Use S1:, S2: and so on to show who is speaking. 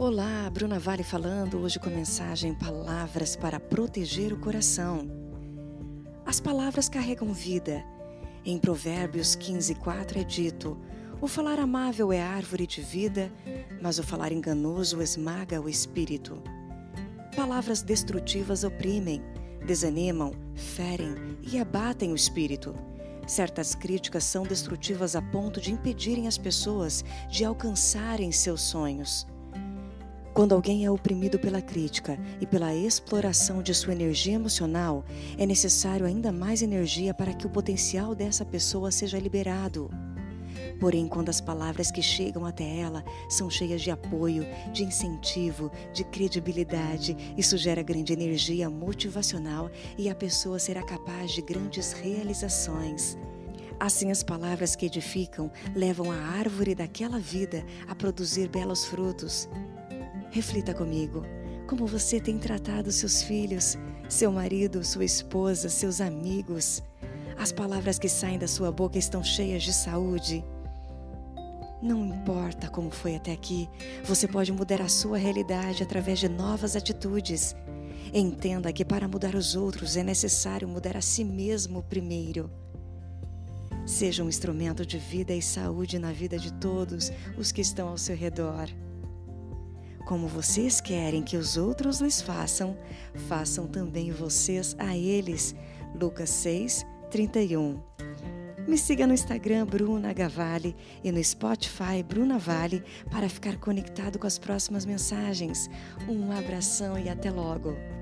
S1: Olá, Bruna Vale falando hoje com a mensagem Palavras para proteger o coração. As palavras carregam vida. Em Provérbios 15, 4 é dito: O falar amável é árvore de vida, mas o falar enganoso esmaga o espírito. Palavras destrutivas oprimem, desanimam, ferem e abatem o espírito. Certas críticas são destrutivas a ponto de impedirem as pessoas de alcançarem seus sonhos. Quando alguém é oprimido pela crítica e pela exploração de sua energia emocional, é necessário ainda mais energia para que o potencial dessa pessoa seja liberado. Porém, quando as palavras que chegam até ela são cheias de apoio, de incentivo, de credibilidade, isso gera grande energia motivacional e a pessoa será capaz de grandes realizações. Assim, as palavras que edificam levam a árvore daquela vida a produzir belos frutos. Reflita comigo como você tem tratado seus filhos, seu marido, sua esposa, seus amigos. As palavras que saem da sua boca estão cheias de saúde. Não importa como foi até aqui, você pode mudar a sua realidade através de novas atitudes. Entenda que para mudar os outros é necessário mudar a si mesmo primeiro. Seja um instrumento de vida e saúde na vida de todos os que estão ao seu redor. Como vocês querem que os outros lhes façam, façam também vocês a eles. Lucas 6, 31. Me siga no Instagram Bruna Gavale e no Spotify Bruna Vale para ficar conectado com as próximas mensagens. Um abração e até logo!